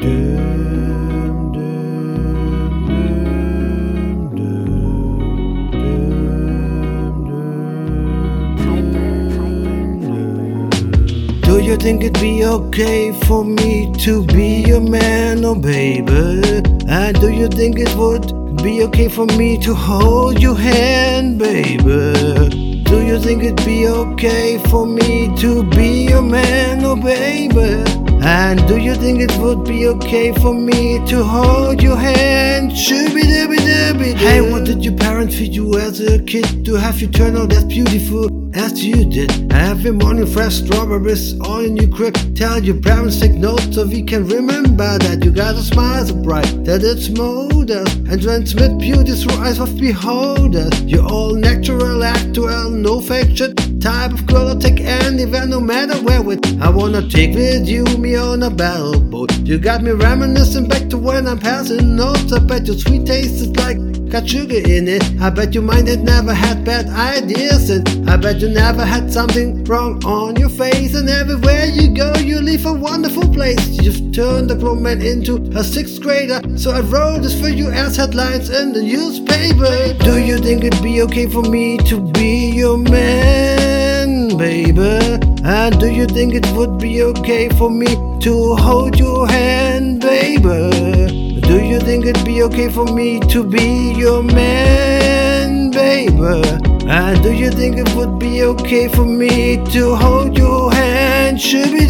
Do you think it'd be okay for me to be your man, oh baby? And do you think it would be okay for me to hold your hand, baby? Do you think it'd be okay for me to be your man, oh baby? And do you think it would be okay for me to hold your hand? Shooby dooby dooby Hey, what did your parents feed you as a kid to have you turn out as beautiful as you did? Every morning, fresh strawberries all in your crib. Tell your parents take notes so we can remember that you got a smile so bright that it's molded and transmit beauty through eyes of beholders. You're all natural, actual, no fake shit. Type of girl I'll take anywhere, no matter where with. I wanna take with you me on a battle boat. You got me reminiscing back to when I'm passing notes. I bet your sweet taste is like got sugar in it. I bet your mind had never had bad ideas, and I bet you never had something wrong on your face. And everywhere you go, you leave a wonderful place. You've turned a grown man into a sixth grader, so I wrote this for you as headlines in the newspaper. Do you think it'd be okay for me to be your man, baby? And do you think it would be okay for me to hold your hand, baby? Do you think it'd be okay for me to be your man, baby? And do you think it would be okay for me to hold your hand?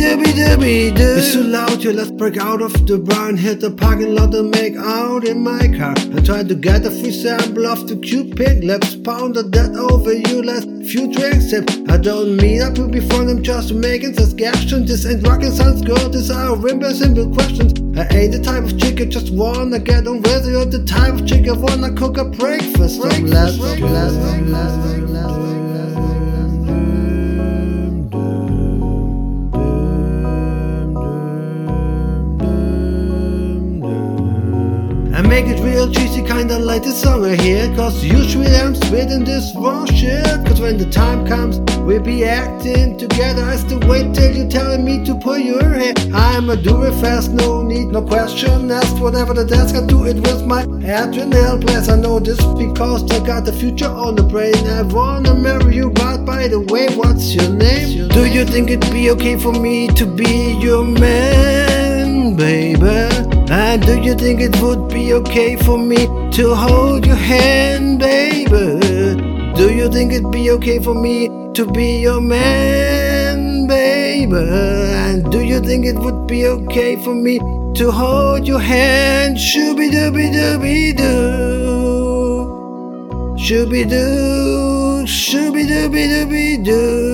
Dooby dooby doo. It's too loud here, let's break out of the bar and hit the parking lot and make out in my car. And try to get a free sample of the cute pink lips. Pounded that over you last few drinks sip. I don't mean be fun, I'm just making suggestions. This ain't rockin' science, girl, these are simple, simple questions. I ain't the type of chick I just wanna get on with. You're the type of chick I wanna cook a breakfast. breakfast, breakfast, breakfast, breakfast. And real cheesy, kinda like the song I hear. Cause usually I'm spitting this raw shit. Cause when the time comes, we'll be acting together. I still wait till you telling me to pull your hair. I'm a do it fast, no need, no question asked. Whatever the desk, I do it with my adrenal blast. I know this because I got the future on the brain. I wanna marry you, but by the way, what's your name? Do you think it'd be okay for me to be your man, baby? And do you think it would be okay for me to hold your hand, baby? Do you think it'd be okay for me to be your man, baby? And do you think it would be okay for me to hold your hand? Shooby dooby dooby doo. Shooby doo, shooby dooby dooby doo.